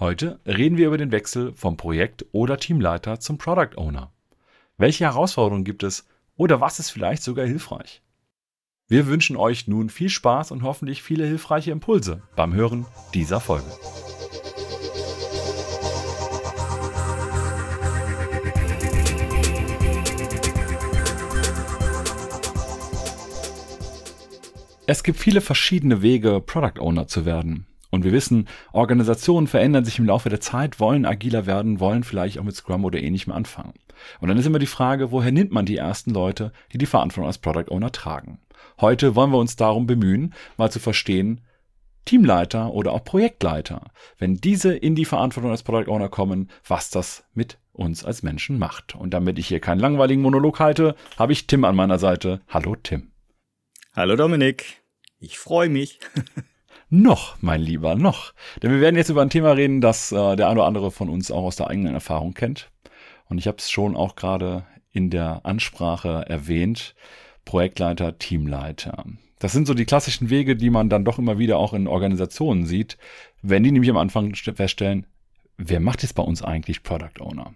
Heute reden wir über den Wechsel vom Projekt- oder Teamleiter zum Product Owner. Welche Herausforderungen gibt es oder was ist vielleicht sogar hilfreich? Wir wünschen euch nun viel Spaß und hoffentlich viele hilfreiche Impulse beim Hören dieser Folge. Es gibt viele verschiedene Wege, Product Owner zu werden. Und wir wissen, Organisationen verändern sich im Laufe der Zeit, wollen agiler werden, wollen vielleicht auch mit Scrum oder ähnlichem anfangen. Und dann ist immer die Frage, woher nimmt man die ersten Leute, die die Verantwortung als Product Owner tragen? Heute wollen wir uns darum bemühen, mal zu verstehen, Teamleiter oder auch Projektleiter, wenn diese in die Verantwortung als Product Owner kommen, was das mit uns als Menschen macht. Und damit ich hier keinen langweiligen Monolog halte, habe ich Tim an meiner Seite. Hallo Tim. Hallo Dominik. Ich freue mich. noch, mein Lieber, noch. Denn wir werden jetzt über ein Thema reden, das äh, der eine oder andere von uns auch aus der eigenen Erfahrung kennt. Und ich habe es schon auch gerade in der Ansprache erwähnt. Projektleiter, Teamleiter. Das sind so die klassischen Wege, die man dann doch immer wieder auch in Organisationen sieht, wenn die nämlich am Anfang feststellen, wer macht jetzt bei uns eigentlich Product Owner?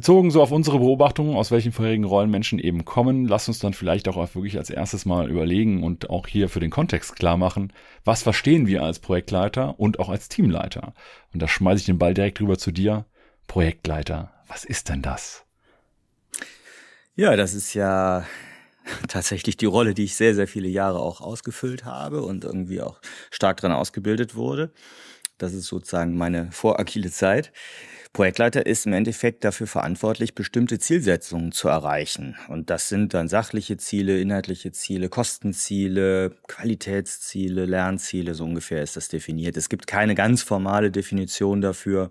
Bezogen so auf unsere Beobachtungen, aus welchen vorherigen Rollen Menschen eben kommen, lass uns dann vielleicht auch wirklich als erstes mal überlegen und auch hier für den Kontext klar machen, was verstehen wir als Projektleiter und auch als Teamleiter? Und da schmeiße ich den Ball direkt rüber zu dir. Projektleiter, was ist denn das? Ja, das ist ja tatsächlich die Rolle, die ich sehr, sehr viele Jahre auch ausgefüllt habe und irgendwie auch stark dran ausgebildet wurde. Das ist sozusagen meine vorakile Zeit. Projektleiter ist im Endeffekt dafür verantwortlich, bestimmte Zielsetzungen zu erreichen. Und das sind dann sachliche Ziele, inhaltliche Ziele, Kostenziele, Qualitätsziele, Lernziele, so ungefähr ist das definiert. Es gibt keine ganz formale Definition dafür,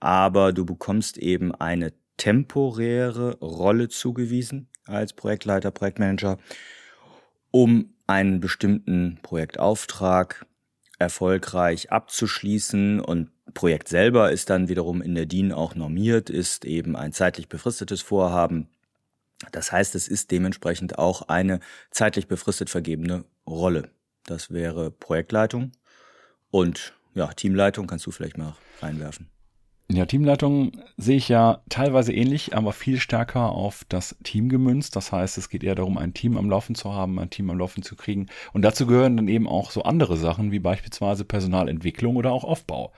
aber du bekommst eben eine temporäre Rolle zugewiesen als Projektleiter, Projektmanager, um einen bestimmten Projektauftrag erfolgreich abzuschließen und Projekt selber ist dann wiederum in der DIN auch normiert, ist eben ein zeitlich befristetes Vorhaben. Das heißt, es ist dementsprechend auch eine zeitlich befristet vergebene Rolle. Das wäre Projektleitung und ja, Teamleitung kannst du vielleicht mal reinwerfen. Ja, Teamleitung sehe ich ja teilweise ähnlich, aber viel stärker auf das Team gemünzt. Das heißt, es geht eher darum, ein Team am Laufen zu haben, ein Team am Laufen zu kriegen. Und dazu gehören dann eben auch so andere Sachen wie beispielsweise Personalentwicklung oder auch Aufbau.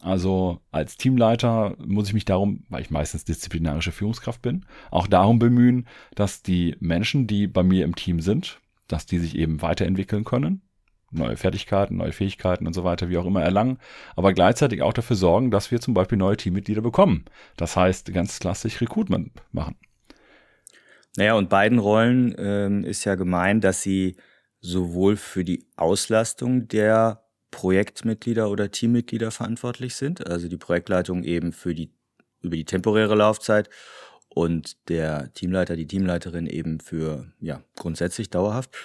Also als Teamleiter muss ich mich darum, weil ich meistens disziplinarische Führungskraft bin, auch darum bemühen, dass die Menschen, die bei mir im Team sind, dass die sich eben weiterentwickeln können, neue Fertigkeiten, neue Fähigkeiten und so weiter, wie auch immer erlangen, aber gleichzeitig auch dafür sorgen, dass wir zum Beispiel neue Teammitglieder bekommen. Das heißt, ganz klassisch Recruitment machen. Naja, und beiden Rollen ähm, ist ja gemeint, dass sie sowohl für die Auslastung der Projektmitglieder oder Teammitglieder verantwortlich sind, also die Projektleitung eben für die über die temporäre Laufzeit und der Teamleiter, die Teamleiterin eben für ja grundsätzlich dauerhaft.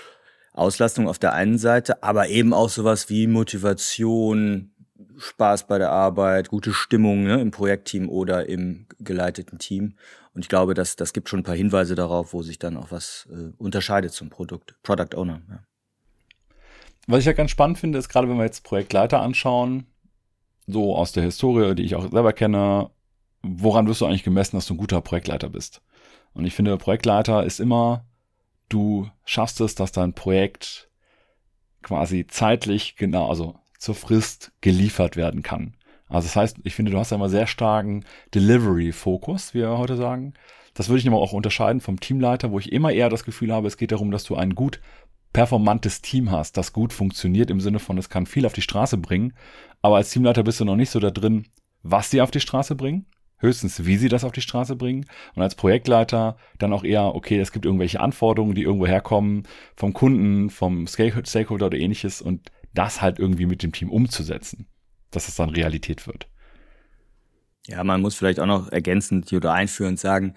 Auslastung auf der einen Seite, aber eben auch sowas wie Motivation, Spaß bei der Arbeit, gute Stimmung ne, im Projektteam oder im geleiteten Team. Und ich glaube, das, das gibt schon ein paar Hinweise darauf, wo sich dann auch was äh, unterscheidet zum Produkt, Product Owner. Ja. Was ich ja ganz spannend finde, ist gerade, wenn wir jetzt Projektleiter anschauen, so aus der Historie, die ich auch selber kenne, woran wirst du eigentlich gemessen, dass du ein guter Projektleiter bist? Und ich finde, Projektleiter ist immer du schaffst es, dass dein Projekt quasi zeitlich genau, also zur Frist geliefert werden kann. Also das heißt, ich finde, du hast ja immer sehr starken Delivery-Fokus, wie wir heute sagen. Das würde ich aber auch unterscheiden vom Teamleiter, wo ich immer eher das Gefühl habe, es geht darum, dass du ein gut performantes Team hast, das gut funktioniert im Sinne von, es kann viel auf die Straße bringen. Aber als Teamleiter bist du noch nicht so da drin, was sie auf die Straße bringen, höchstens, wie sie das auf die Straße bringen. Und als Projektleiter dann auch eher, okay, es gibt irgendwelche Anforderungen, die irgendwo herkommen, vom Kunden, vom Stakeholder oder ähnliches und das halt irgendwie mit dem Team umzusetzen, dass es dann Realität wird. Ja, man muss vielleicht auch noch ergänzend oder einführend sagen,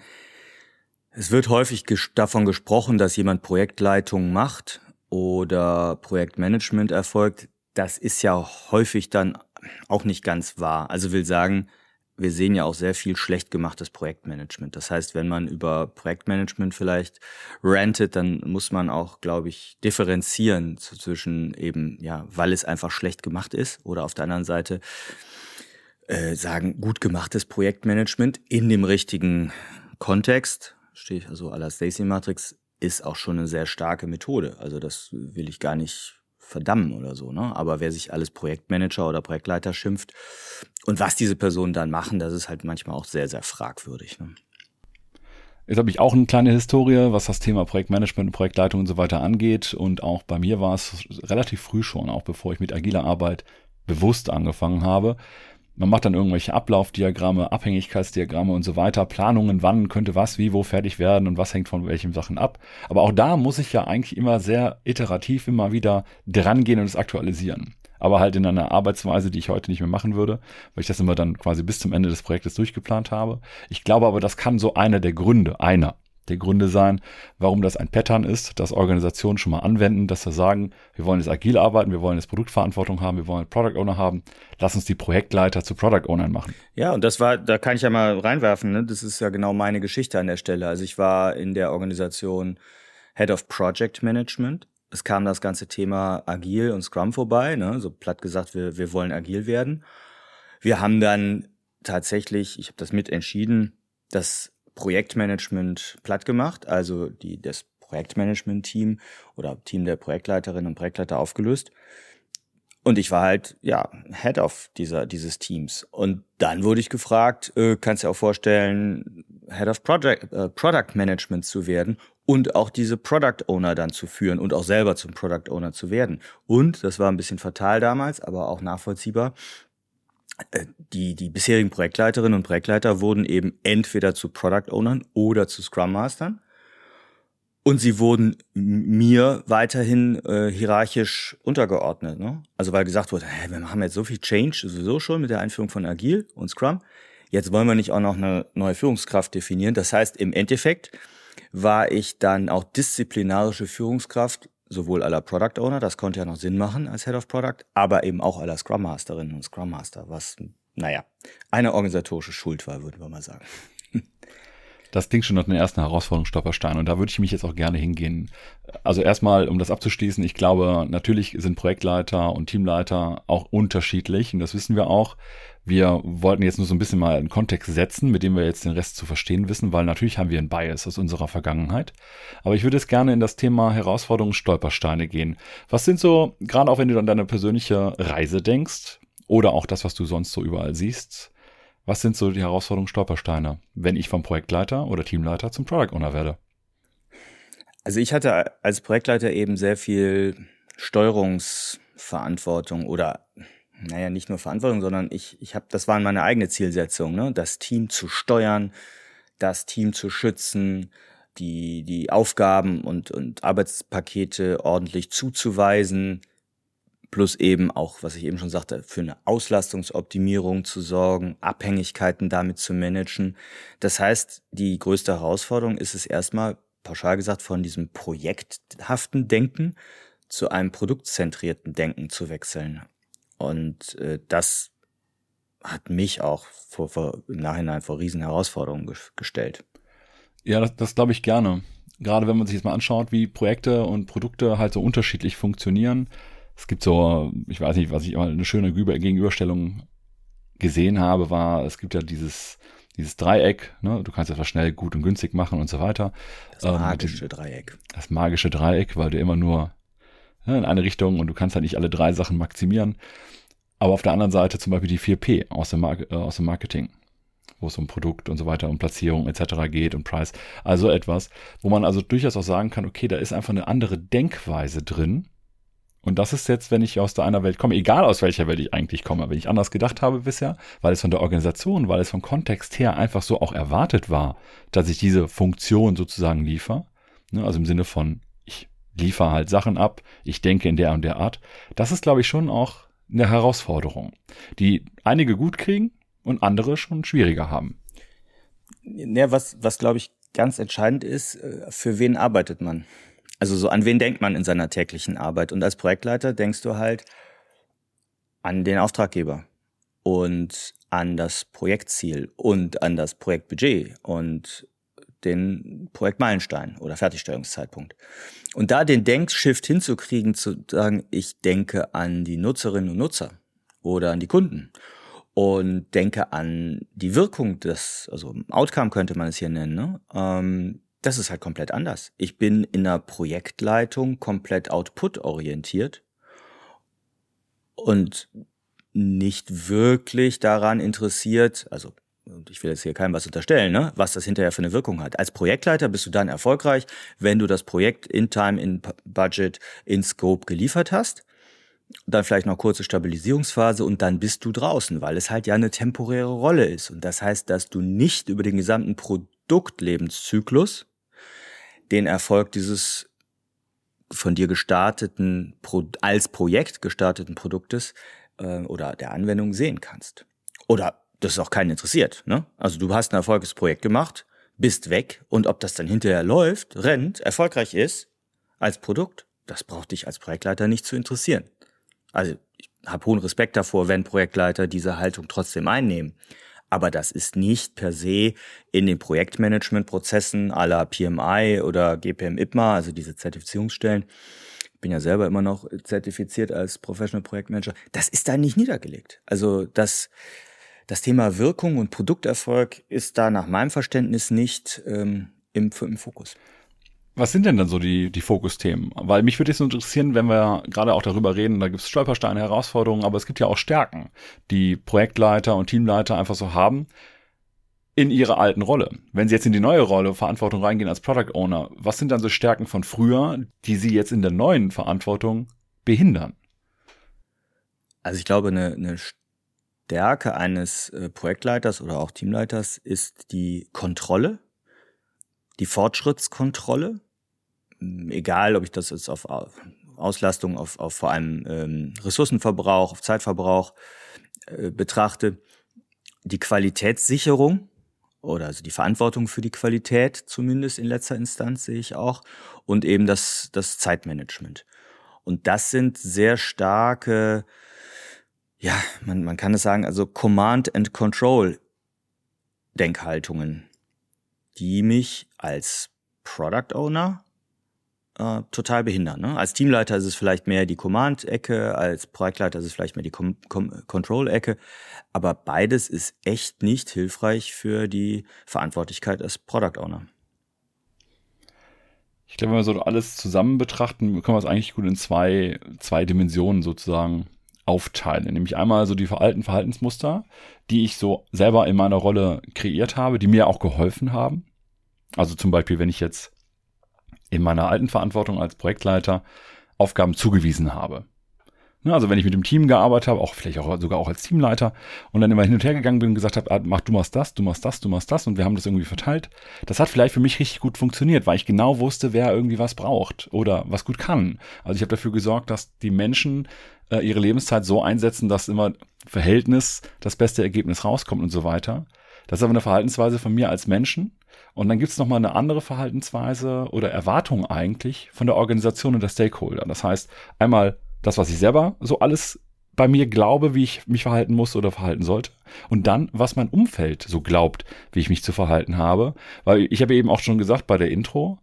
es wird häufig ges davon gesprochen, dass jemand Projektleitung macht oder Projektmanagement erfolgt. Das ist ja häufig dann auch nicht ganz wahr. Also will sagen, wir sehen ja auch sehr viel schlecht gemachtes Projektmanagement. Das heißt, wenn man über Projektmanagement vielleicht rantet, dann muss man auch, glaube ich, differenzieren zwischen eben, ja, weil es einfach schlecht gemacht ist oder auf der anderen Seite äh, sagen, gut gemachtes Projektmanagement in dem richtigen Kontext, stehe ich also à la Stacy Matrix, ist auch schon eine sehr starke Methode. Also das will ich gar nicht verdammen oder so, ne? Aber wer sich alles Projektmanager oder Projektleiter schimpft und was diese Personen dann machen, das ist halt manchmal auch sehr, sehr fragwürdig. Ne? Jetzt habe ich auch eine kleine Historie, was das Thema Projektmanagement und Projektleitung und so weiter angeht. Und auch bei mir war es relativ früh schon, auch bevor ich mit agiler Arbeit bewusst angefangen habe, man macht dann irgendwelche Ablaufdiagramme, Abhängigkeitsdiagramme und so weiter, Planungen, wann könnte was, wie, wo fertig werden und was hängt von welchen Sachen ab. Aber auch da muss ich ja eigentlich immer sehr iterativ immer wieder drangehen und es aktualisieren. Aber halt in einer Arbeitsweise, die ich heute nicht mehr machen würde, weil ich das immer dann quasi bis zum Ende des Projektes durchgeplant habe. Ich glaube aber, das kann so einer der Gründe, einer der Gründe sein, warum das ein Pattern ist, dass Organisationen schon mal anwenden, dass sie sagen, wir wollen jetzt agil arbeiten, wir wollen jetzt Produktverantwortung haben, wir wollen Product Owner haben, lass uns die Projektleiter zu Product Ownern machen. Ja, und das war, da kann ich ja mal reinwerfen, ne? das ist ja genau meine Geschichte an der Stelle. Also ich war in der Organisation Head of Project Management. Es kam das ganze Thema Agil und Scrum vorbei, ne? so platt gesagt, wir, wir wollen agil werden. Wir haben dann tatsächlich, ich habe das mit entschieden, dass Projektmanagement platt gemacht, also die, das Projektmanagement-Team oder Team der Projektleiterinnen und Projektleiter aufgelöst. Und ich war halt, ja, Head of dieser, dieses Teams. Und dann wurde ich gefragt, äh, kannst du dir auch vorstellen, Head of Project, äh, Product Management zu werden und auch diese Product Owner dann zu führen und auch selber zum Product Owner zu werden. Und, das war ein bisschen fatal damals, aber auch nachvollziehbar, die, die bisherigen Projektleiterinnen und Projektleiter wurden eben entweder zu Product Ownern oder zu Scrum Mastern. Und sie wurden mir weiterhin äh, hierarchisch untergeordnet. Ne? Also weil gesagt wurde, hey, wir machen jetzt so viel Change sowieso schon mit der Einführung von Agile und Scrum. Jetzt wollen wir nicht auch noch eine neue Führungskraft definieren. Das heißt, im Endeffekt war ich dann auch disziplinarische Führungskraft sowohl aller Product Owner, das konnte ja noch Sinn machen als Head of Product, aber eben auch aller Scrum Masterinnen und Scrum Master, was, naja, eine organisatorische Schuld war, würden wir mal sagen. Das klingt schon nach den ersten Herausforderungen Stolperstein und da würde ich mich jetzt auch gerne hingehen. Also erstmal, um das abzuschließen, ich glaube, natürlich sind Projektleiter und Teamleiter auch unterschiedlich und das wissen wir auch. Wir wollten jetzt nur so ein bisschen mal einen Kontext setzen, mit dem wir jetzt den Rest zu verstehen wissen, weil natürlich haben wir einen Bias aus unserer Vergangenheit. Aber ich würde jetzt gerne in das Thema Herausforderungen, Stolpersteine gehen. Was sind so, gerade auch wenn du an deine persönliche Reise denkst oder auch das, was du sonst so überall siehst, was sind so die Herausforderungen, Stolpersteine, wenn ich vom Projektleiter oder Teamleiter zum Product Owner werde? Also ich hatte als Projektleiter eben sehr viel Steuerungsverantwortung oder naja, nicht nur Verantwortung, sondern ich, ich habe, das waren meine eigene Zielsetzung, ne? das Team zu steuern, das Team zu schützen, die, die Aufgaben und, und Arbeitspakete ordentlich zuzuweisen, plus eben auch, was ich eben schon sagte, für eine Auslastungsoptimierung zu sorgen, Abhängigkeiten damit zu managen. Das heißt, die größte Herausforderung ist es erstmal, pauschal gesagt, von diesem projekthaften Denken zu einem produktzentrierten Denken zu wechseln. Und äh, das hat mich auch vor, vor, im Nachhinein vor riesen Herausforderungen gestellt. Ja, das, das glaube ich gerne. Gerade wenn man sich jetzt mal anschaut, wie Projekte und Produkte halt so unterschiedlich funktionieren. Es gibt so, ich weiß nicht, was ich mal eine schöne Gegenüberstellung gesehen habe, war, es gibt ja dieses, dieses Dreieck, ne? du kannst etwas schnell, gut und günstig machen und so weiter. Das magische ähm, Dreieck. Das magische Dreieck, weil du immer nur ne, in eine Richtung und du kannst halt nicht alle drei Sachen maximieren. Aber auf der anderen Seite zum Beispiel die 4P aus dem, Mar äh, aus dem Marketing, wo es um Produkt und so weiter, um Platzierung etc. geht und Preis. Also etwas, wo man also durchaus auch sagen kann, okay, da ist einfach eine andere Denkweise drin. Und das ist jetzt, wenn ich aus der einer Welt komme, egal aus welcher Welt ich eigentlich komme, wenn ich anders gedacht habe bisher, weil es von der Organisation, weil es vom Kontext her einfach so auch erwartet war, dass ich diese Funktion sozusagen liefere. Ne, also im Sinne von, ich liefere halt Sachen ab, ich denke in der und der Art. Das ist, glaube ich, schon auch eine Herausforderung, die einige gut kriegen und andere schon schwieriger haben. Ja, was, was glaube ich ganz entscheidend ist, äh, für wen arbeitet man? Also so an wen denkt man in seiner täglichen Arbeit? Und als Projektleiter denkst du halt an den Auftraggeber und an das Projektziel und an das Projektbudget und den Projektmeilenstein oder Fertigstellungszeitpunkt. Und da den Denkshift hinzukriegen, zu sagen, ich denke an die Nutzerinnen und Nutzer oder an die Kunden und denke an die Wirkung des, also Outcome könnte man es hier nennen, ne? Ähm, das ist halt komplett anders. Ich bin in einer Projektleitung komplett output-orientiert und nicht wirklich daran interessiert, also und ich will jetzt hier keinem was unterstellen, ne, was das hinterher für eine Wirkung hat. Als Projektleiter bist du dann erfolgreich, wenn du das Projekt in Time, in Budget, in Scope geliefert hast. Dann vielleicht noch kurze Stabilisierungsphase und dann bist du draußen, weil es halt ja eine temporäre Rolle ist. Und das heißt, dass du nicht über den gesamten Produktlebenszyklus den Erfolg dieses von dir gestarteten, als Projekt gestarteten Produktes äh, oder der Anwendung sehen kannst. Oder das ist auch keinen interessiert. Ne? Also du hast ein Erfolgsprojekt gemacht, bist weg und ob das dann hinterher läuft, rennt, erfolgreich ist als Produkt, das braucht dich als Projektleiter nicht zu interessieren. Also ich habe hohen Respekt davor, wenn Projektleiter diese Haltung trotzdem einnehmen. Aber das ist nicht per se in den Projektmanagementprozessen aller PMI oder GPM-IPMA, also diese Zertifizierungsstellen. Ich bin ja selber immer noch zertifiziert als Professional Projektmanager. Das ist da nicht niedergelegt. Also das, das Thema Wirkung und Produkterfolg ist da nach meinem Verständnis nicht ähm, im, im Fokus. Was sind denn dann so die, die Fokusthemen? Weil mich würde es interessieren, wenn wir gerade auch darüber reden, da gibt es Stolpersteine, Herausforderungen, aber es gibt ja auch Stärken, die Projektleiter und Teamleiter einfach so haben in ihrer alten Rolle. Wenn sie jetzt in die neue Rolle Verantwortung reingehen als Product Owner, was sind dann so Stärken von früher, die sie jetzt in der neuen Verantwortung behindern? Also ich glaube, eine, eine Stärke eines äh, Projektleiters oder auch Teamleiters ist die Kontrolle, die Fortschrittskontrolle. Hm, egal, ob ich das jetzt auf Auslastung, auf, auf vor allem ähm, Ressourcenverbrauch, auf Zeitverbrauch äh, betrachte. Die Qualitätssicherung oder also die Verantwortung für die Qualität zumindest in letzter Instanz sehe ich auch und eben das, das Zeitmanagement. Und das sind sehr starke ja, man, man kann es sagen, also Command and Control Denkhaltungen, die mich als Product Owner äh, total behindern. Ne? Als Teamleiter ist es vielleicht mehr die Command-Ecke, als Projektleiter ist es vielleicht mehr die Com Com Control-Ecke, aber beides ist echt nicht hilfreich für die Verantwortlichkeit als Product Owner. Ich glaube, wenn wir so alles zusammen betrachten, können wir es eigentlich gut in zwei, zwei Dimensionen sozusagen aufteile. Nämlich einmal so die alten Verhaltensmuster, die ich so selber in meiner Rolle kreiert habe, die mir auch geholfen haben. Also zum Beispiel, wenn ich jetzt in meiner alten Verantwortung als Projektleiter Aufgaben zugewiesen habe. Ne, also wenn ich mit dem Team gearbeitet habe, auch vielleicht auch sogar auch als Teamleiter und dann immer hin und her gegangen bin und gesagt habe, ah, mach du machst das, du machst das, du machst das und wir haben das irgendwie verteilt. Das hat vielleicht für mich richtig gut funktioniert, weil ich genau wusste, wer irgendwie was braucht oder was gut kann. Also ich habe dafür gesorgt, dass die Menschen äh, ihre Lebenszeit so einsetzen, dass immer Verhältnis das beste Ergebnis rauskommt und so weiter. Das ist aber eine Verhaltensweise von mir als Menschen. Und dann gibt es nochmal eine andere Verhaltensweise oder Erwartung eigentlich von der Organisation und der Stakeholder. Das heißt, einmal das, was ich selber so alles bei mir glaube, wie ich mich verhalten muss oder verhalten sollte. Und dann, was mein Umfeld so glaubt, wie ich mich zu verhalten habe. Weil ich habe eben auch schon gesagt bei der Intro,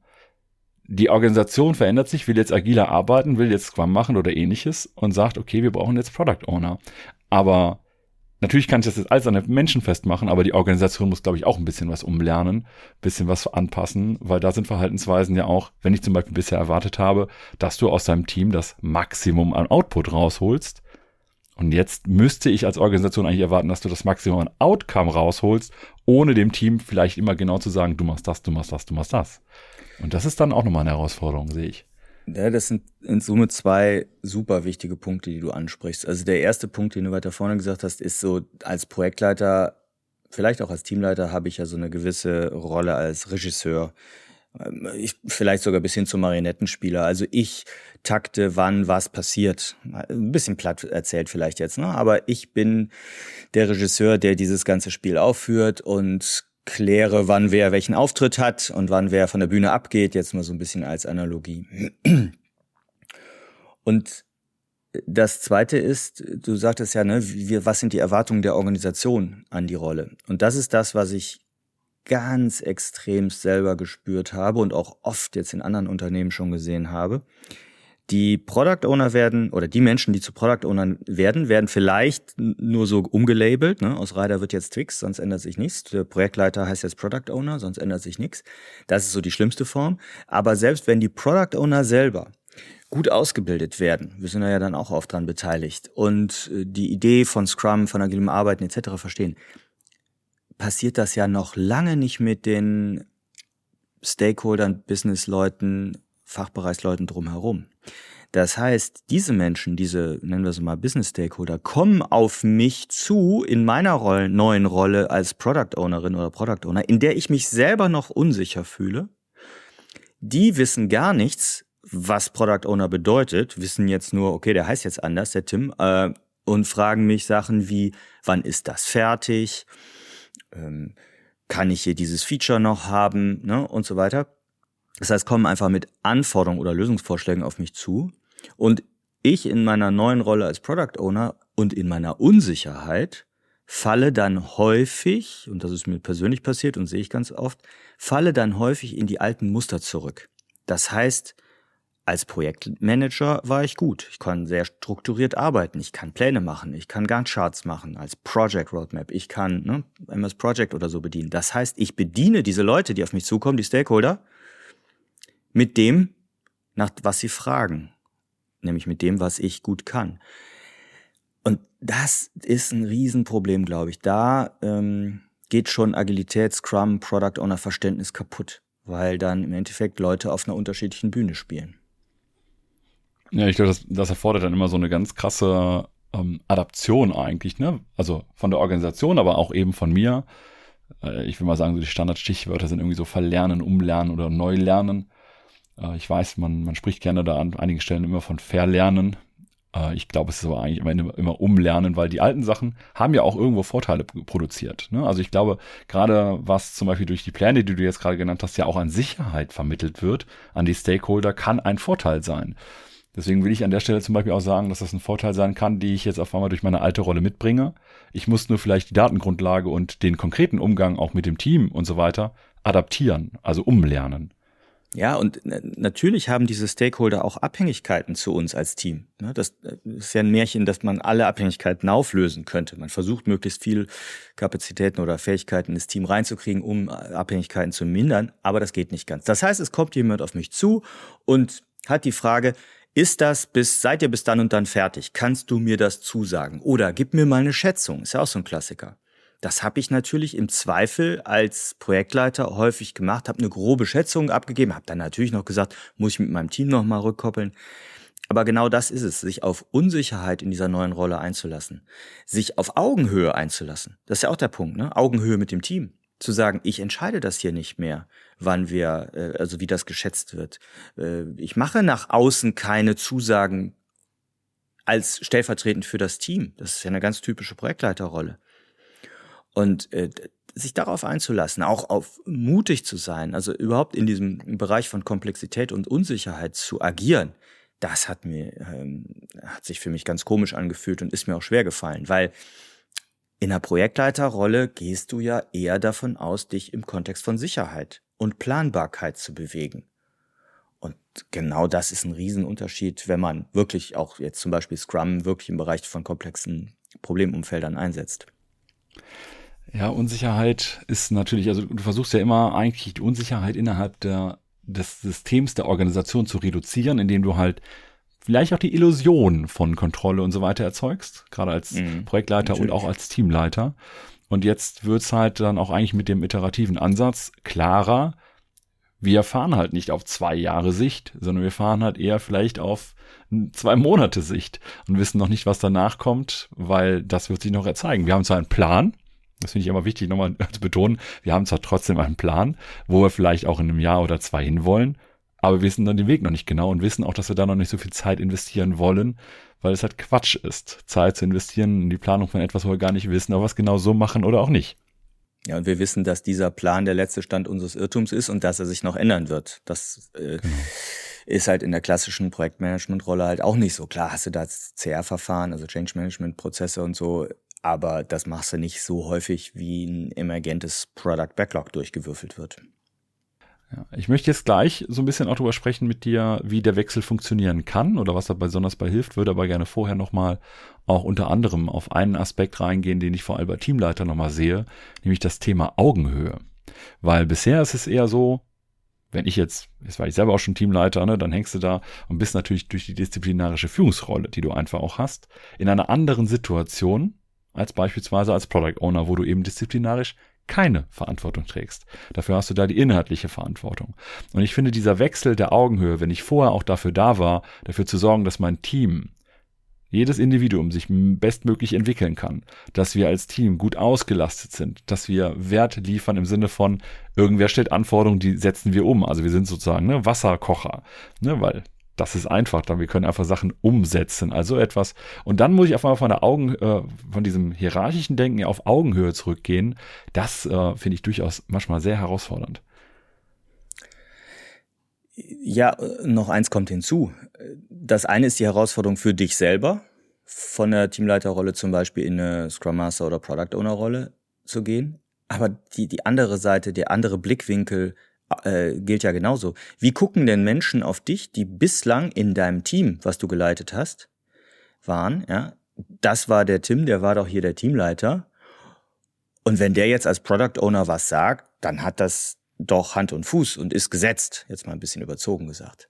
die Organisation verändert sich, will jetzt agiler arbeiten, will jetzt Scrum machen oder ähnliches und sagt, okay, wir brauchen jetzt Product Owner. Aber natürlich kann ich das jetzt alles an den Menschen festmachen, aber die Organisation muss, glaube ich, auch ein bisschen was umlernen, bisschen was anpassen, weil da sind Verhaltensweisen ja auch, wenn ich zum Beispiel bisher erwartet habe, dass du aus deinem Team das Maximum an Output rausholst. Und jetzt müsste ich als Organisation eigentlich erwarten, dass du das Maximum an Outcome rausholst, ohne dem Team vielleicht immer genau zu sagen, du machst das, du machst das, du machst das. Und das ist dann auch nochmal eine Herausforderung, sehe ich. Ja, das sind in Summe zwei super wichtige Punkte, die du ansprichst. Also der erste Punkt, den du weiter vorne gesagt hast, ist so als Projektleiter, vielleicht auch als Teamleiter, habe ich ja so eine gewisse Rolle als Regisseur. Ähm, ich, vielleicht sogar bis hin zum Marionettenspieler. Also ich takte, wann was passiert. Ein bisschen platt erzählt vielleicht jetzt, ne? Aber ich bin der Regisseur, der dieses ganze Spiel aufführt und kläre, wann wer welchen Auftritt hat und wann wer von der Bühne abgeht, jetzt mal so ein bisschen als Analogie. Und das zweite ist, du sagtest ja, ne, wie, was sind die Erwartungen der Organisation an die Rolle? Und das ist das, was ich ganz extrem selber gespürt habe und auch oft jetzt in anderen Unternehmen schon gesehen habe. Die Product Owner werden oder die Menschen, die zu Product Ownern werden, werden vielleicht nur so umgelabelt. Ne? Aus Rider wird jetzt Twix, sonst ändert sich nichts. Der Projektleiter heißt jetzt Product Owner, sonst ändert sich nichts. Das ist so die schlimmste Form. Aber selbst wenn die Product Owner selber gut ausgebildet werden, wir sind ja dann auch oft dran beteiligt und äh, die Idee von Scrum, von agilem Arbeiten etc. verstehen, passiert das ja noch lange nicht mit den Stakeholdern, Businessleuten, Fachbereichsleuten drumherum. Das heißt, diese Menschen, diese, nennen wir sie mal Business Stakeholder, kommen auf mich zu in meiner Rolle, neuen Rolle als Product Ownerin oder Product Owner, in der ich mich selber noch unsicher fühle. Die wissen gar nichts, was Product Owner bedeutet, wissen jetzt nur, okay, der heißt jetzt anders, der Tim, äh, und fragen mich Sachen wie, wann ist das fertig? Ähm, kann ich hier dieses Feature noch haben? Ne? Und so weiter. Das heißt, kommen einfach mit Anforderungen oder Lösungsvorschlägen auf mich zu. Und ich in meiner neuen Rolle als Product Owner und in meiner Unsicherheit falle dann häufig, und das ist mir persönlich passiert und sehe ich ganz oft, falle dann häufig in die alten Muster zurück. Das heißt, als Projektmanager war ich gut. Ich kann sehr strukturiert arbeiten. Ich kann Pläne machen. Ich kann Gantt-Charts machen als Project Roadmap. Ich kann ne, MS Project oder so bedienen. Das heißt, ich bediene diese Leute, die auf mich zukommen, die Stakeholder, mit dem, nach was sie fragen nämlich mit dem, was ich gut kann. Und das ist ein Riesenproblem, glaube ich. Da ähm, geht schon Agilität, Scrum, Product Owner Verständnis kaputt, weil dann im Endeffekt Leute auf einer unterschiedlichen Bühne spielen. Ja, ich glaube, das, das erfordert dann immer so eine ganz krasse ähm, Adaption eigentlich, ne? Also von der Organisation, aber auch eben von mir. Äh, ich will mal sagen, so die Standardstichwörter sind irgendwie so verlernen, umlernen oder neu lernen. Äh, ich weiß, man, man spricht gerne da an einigen Stellen immer von Verlernen. Äh, ich glaube, es ist aber eigentlich immer, immer Umlernen, weil die alten Sachen haben ja auch irgendwo Vorteile produziert. Ne? Also ich glaube, gerade was zum Beispiel durch die Pläne, die du jetzt gerade genannt hast, ja auch an Sicherheit vermittelt wird, an die Stakeholder, kann ein Vorteil sein. Deswegen will ich an der Stelle zum Beispiel auch sagen, dass das ein Vorteil sein kann, die ich jetzt auf einmal durch meine alte Rolle mitbringe. Ich muss nur vielleicht die Datengrundlage und den konkreten Umgang auch mit dem Team und so weiter adaptieren, also umlernen. Ja, und natürlich haben diese Stakeholder auch Abhängigkeiten zu uns als Team. Ne, das ist ja ein Märchen, dass man alle Abhängigkeiten auflösen könnte. Man versucht möglichst viel Kapazitäten oder Fähigkeiten ins Team reinzukriegen, um Abhängigkeiten zu mindern, aber das geht nicht ganz. Das heißt, es kommt jemand auf mich zu und hat die Frage, ist das bis, seid ihr bis dann und dann fertig? Kannst du mir das zusagen? Oder gib mir mal eine Schätzung. Ist ja auch so ein Klassiker. Das habe ich natürlich im Zweifel als Projektleiter häufig gemacht, habe eine grobe Schätzung abgegeben, habe dann natürlich noch gesagt, muss ich mit meinem Team nochmal rückkoppeln. Aber genau das ist es, sich auf Unsicherheit in dieser neuen Rolle einzulassen, sich auf Augenhöhe einzulassen. Das ist ja auch der Punkt, ne? Augenhöhe mit dem Team. Zu sagen, ich entscheide das hier nicht mehr, wann wir, äh, also wie das geschätzt wird. Äh, ich mache nach außen keine Zusagen als stellvertretend für das Team. Das ist ja eine ganz typische Projektleiterrolle. Und äh, sich darauf einzulassen, auch auf mutig zu sein, also überhaupt in diesem Bereich von Komplexität und Unsicherheit zu agieren, das hat mir, ähm, hat sich für mich ganz komisch angefühlt und ist mir auch schwer gefallen, weil in einer Projektleiterrolle gehst du ja eher davon aus, dich im Kontext von Sicherheit und Planbarkeit zu bewegen. Und genau das ist ein Riesenunterschied, wenn man wirklich auch jetzt zum Beispiel Scrum wirklich im Bereich von komplexen Problemumfeldern einsetzt. Ja, Unsicherheit ist natürlich, also du versuchst ja immer eigentlich die Unsicherheit innerhalb der, des Systems der Organisation zu reduzieren, indem du halt vielleicht auch die Illusion von Kontrolle und so weiter erzeugst, gerade als mhm, Projektleiter natürlich. und auch als Teamleiter. Und jetzt wird's halt dann auch eigentlich mit dem iterativen Ansatz klarer, wir fahren halt nicht auf zwei Jahre Sicht, sondern wir fahren halt eher vielleicht auf zwei Monate Sicht und wissen noch nicht, was danach kommt, weil das wird sich noch erzeigen. Wir haben zwar einen Plan, das finde ich immer wichtig, nochmal zu betonen. Wir haben zwar trotzdem einen Plan, wo wir vielleicht auch in einem Jahr oder zwei hinwollen, aber wir wissen dann den Weg noch nicht genau und wissen auch, dass wir da noch nicht so viel Zeit investieren wollen, weil es halt Quatsch ist, Zeit zu investieren in die Planung von etwas, wo wir gar nicht wissen, ob wir es genau so machen oder auch nicht. Ja, und wir wissen, dass dieser Plan der letzte Stand unseres Irrtums ist und dass er sich noch ändern wird. Das äh, genau ist halt in der klassischen Projektmanagement-Rolle halt auch nicht so. Klar hast du da CR-Verfahren, also Change Management-Prozesse und so, aber das machst du nicht so häufig, wie ein emergentes Product Backlog durchgewürfelt wird. Ich möchte jetzt gleich so ein bisschen auch darüber sprechen mit dir, wie der Wechsel funktionieren kann oder was da besonders bei hilft, würde aber gerne vorher nochmal auch unter anderem auf einen Aspekt reingehen, den ich vor allem bei Teamleiter nochmal sehe, nämlich das Thema Augenhöhe. Weil bisher ist es eher so, wenn ich jetzt, jetzt war ich selber auch schon Teamleiter, ne, dann hängst du da und bist natürlich durch die disziplinarische Führungsrolle, die du einfach auch hast, in einer anderen Situation als beispielsweise als Product Owner, wo du eben disziplinarisch keine Verantwortung trägst. Dafür hast du da die inhaltliche Verantwortung. Und ich finde dieser Wechsel der Augenhöhe, wenn ich vorher auch dafür da war, dafür zu sorgen, dass mein Team jedes Individuum sich bestmöglich entwickeln kann, dass wir als Team gut ausgelastet sind, dass wir Wert liefern im Sinne von, irgendwer stellt Anforderungen, die setzen wir um. Also wir sind sozusagen ne, Wasserkocher, ne, weil das ist einfach, dann wir können einfach Sachen umsetzen, also etwas. Und dann muss ich auf einmal von der Augen, äh, von diesem hierarchischen Denken auf Augenhöhe zurückgehen. Das äh, finde ich durchaus manchmal sehr herausfordernd. Ja, noch eins kommt hinzu. Das eine ist die Herausforderung für dich selber, von der Teamleiterrolle zum Beispiel in eine Scrum Master oder Product Owner Rolle zu gehen. Aber die, die andere Seite, der andere Blickwinkel äh, gilt ja genauso. Wie gucken denn Menschen auf dich, die bislang in deinem Team, was du geleitet hast, waren, ja? Das war der Tim, der war doch hier der Teamleiter. Und wenn der jetzt als Product Owner was sagt, dann hat das doch Hand und Fuß und ist gesetzt. Jetzt mal ein bisschen überzogen gesagt.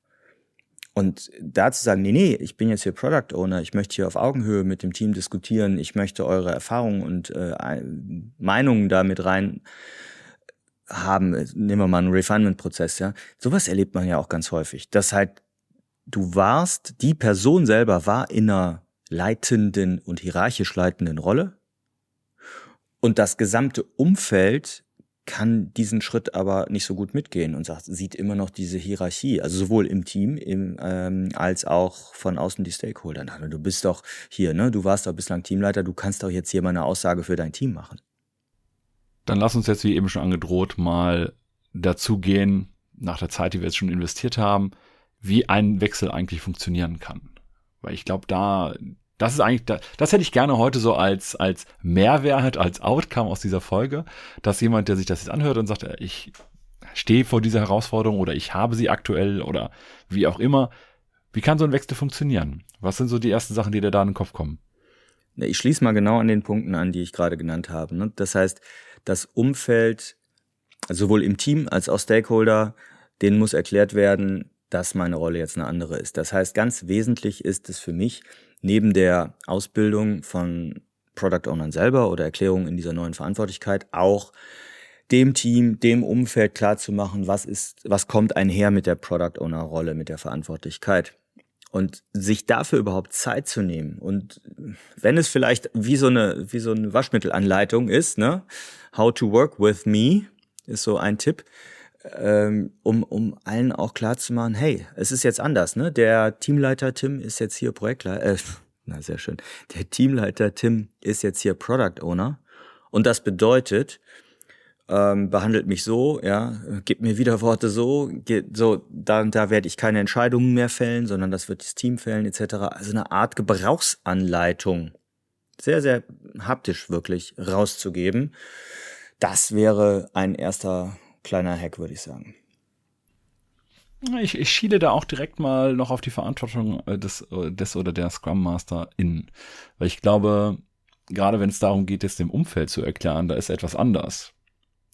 Und da zu sagen, nee, nee, ich bin jetzt hier Product Owner, ich möchte hier auf Augenhöhe mit dem Team diskutieren, ich möchte eure Erfahrungen und äh, Meinungen da mit rein haben, nehmen wir mal einen Refinement-Prozess, ja. Sowas erlebt man ja auch ganz häufig. Dass halt du warst, die Person selber war in einer leitenden und hierarchisch leitenden Rolle und das gesamte Umfeld kann diesen Schritt aber nicht so gut mitgehen und sagt, sieht immer noch diese Hierarchie, also sowohl im Team im, ähm, als auch von außen die Stakeholder. Du bist doch hier, ne? Du warst doch bislang Teamleiter, du kannst doch jetzt hier mal eine Aussage für dein Team machen. Dann lass uns jetzt, wie eben schon angedroht, mal dazu gehen, nach der Zeit, die wir jetzt schon investiert haben, wie ein Wechsel eigentlich funktionieren kann. Weil ich glaube, da, das ist eigentlich, das, das hätte ich gerne heute so als, als Mehrwert, als Outcome aus dieser Folge, dass jemand, der sich das jetzt anhört und sagt, ich stehe vor dieser Herausforderung oder ich habe sie aktuell oder wie auch immer, wie kann so ein Wechsel funktionieren? Was sind so die ersten Sachen, die dir da in den Kopf kommen? Ich schließe mal genau an den Punkten an, die ich gerade genannt habe. Ne? Das heißt, das Umfeld, sowohl im Team als auch Stakeholder, denen muss erklärt werden, dass meine Rolle jetzt eine andere ist. Das heißt, ganz wesentlich ist es für mich, neben der Ausbildung von Product Ownern selber oder Erklärungen in dieser neuen Verantwortlichkeit auch dem Team, dem Umfeld klar zu machen, was ist, was kommt einher mit der Product Owner Rolle, mit der Verantwortlichkeit. Und sich dafür überhaupt Zeit zu nehmen. Und wenn es vielleicht wie so eine, wie so eine Waschmittelanleitung ist, ne? How to work with me ist so ein Tipp, ähm, um, um allen auch klar zu machen, hey, es ist jetzt anders, ne? Der Teamleiter Tim ist jetzt hier Projektleiter, äh, na sehr schön. Der Teamleiter Tim ist jetzt hier Product Owner. Und das bedeutet, ähm, behandelt mich so, ja, gibt mir Widerworte so, geht, so, da da werde ich keine Entscheidungen mehr fällen, sondern das wird das Team fällen, etc. Also eine Art Gebrauchsanleitung, sehr, sehr haptisch wirklich rauszugeben. Das wäre ein erster kleiner Hack, würde ich sagen. Ich, ich schiele da auch direkt mal noch auf die Verantwortung äh, des, äh, des oder der Scrum Master in. Weil ich glaube, gerade wenn es darum geht, es dem Umfeld zu erklären, da ist etwas anders.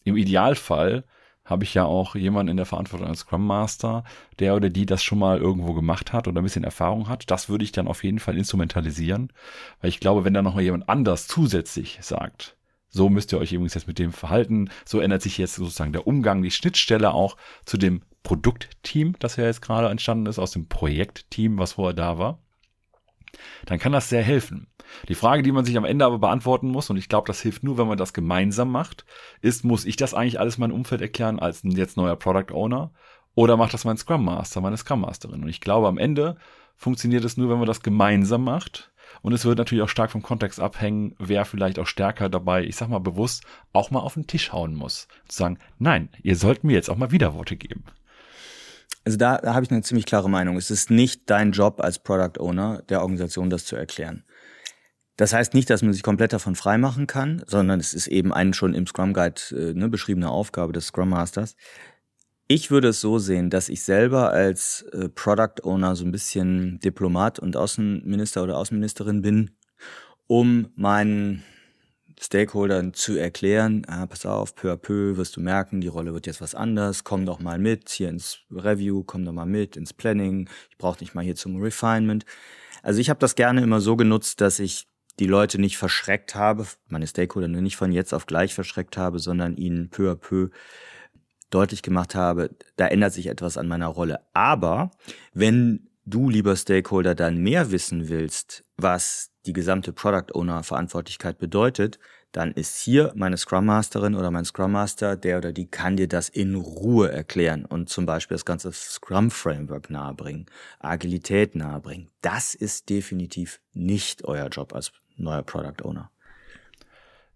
Im Idealfall habe ich ja auch jemanden in der Verantwortung als Scrum Master, der oder die das schon mal irgendwo gemacht hat oder ein bisschen Erfahrung hat. Das würde ich dann auf jeden Fall instrumentalisieren, weil ich glaube, wenn da noch mal jemand anders zusätzlich sagt, so müsst ihr euch übrigens jetzt mit dem verhalten, so ändert sich jetzt sozusagen der Umgang, die Schnittstelle auch zu dem Produktteam, das ja jetzt gerade entstanden ist, aus dem Projektteam, was vorher da war dann kann das sehr helfen. Die Frage, die man sich am Ende aber beantworten muss, und ich glaube, das hilft nur, wenn man das gemeinsam macht, ist, muss ich das eigentlich alles meinem Umfeld erklären als ein jetzt neuer Product Owner? Oder macht das mein Scrum Master, meine Scrum Masterin? Und ich glaube, am Ende funktioniert es nur, wenn man das gemeinsam macht. Und es wird natürlich auch stark vom Kontext abhängen, wer vielleicht auch stärker dabei, ich sag mal bewusst, auch mal auf den Tisch hauen muss. Zu sagen, nein, ihr sollt mir jetzt auch mal Widerworte geben. Also da, da habe ich eine ziemlich klare Meinung. Es ist nicht dein Job als Product Owner der Organisation, das zu erklären. Das heißt nicht, dass man sich komplett davon freimachen kann, sondern es ist eben eine schon im Scrum Guide äh, ne, beschriebene Aufgabe des Scrum Masters. Ich würde es so sehen, dass ich selber als äh, Product Owner so ein bisschen Diplomat und Außenminister oder Außenministerin bin, um meinen Stakeholdern zu erklären, ah, pass auf, peu à peu wirst du merken, die Rolle wird jetzt was anders, komm doch mal mit hier ins Review, komm doch mal mit ins Planning, ich brauche nicht mal hier zum Refinement. Also ich habe das gerne immer so genutzt, dass ich die Leute nicht verschreckt habe, meine Stakeholder nicht von jetzt auf gleich verschreckt habe, sondern ihnen peu à peu deutlich gemacht habe, da ändert sich etwas an meiner Rolle. Aber wenn du, lieber Stakeholder, dann mehr wissen willst, was die gesamte Product Owner Verantwortlichkeit bedeutet, dann ist hier meine Scrum Masterin oder mein Scrum Master, der oder die kann dir das in Ruhe erklären und zum Beispiel das ganze Scrum Framework nahebringen, Agilität nahebringen. Das ist definitiv nicht euer Job als neuer Product Owner.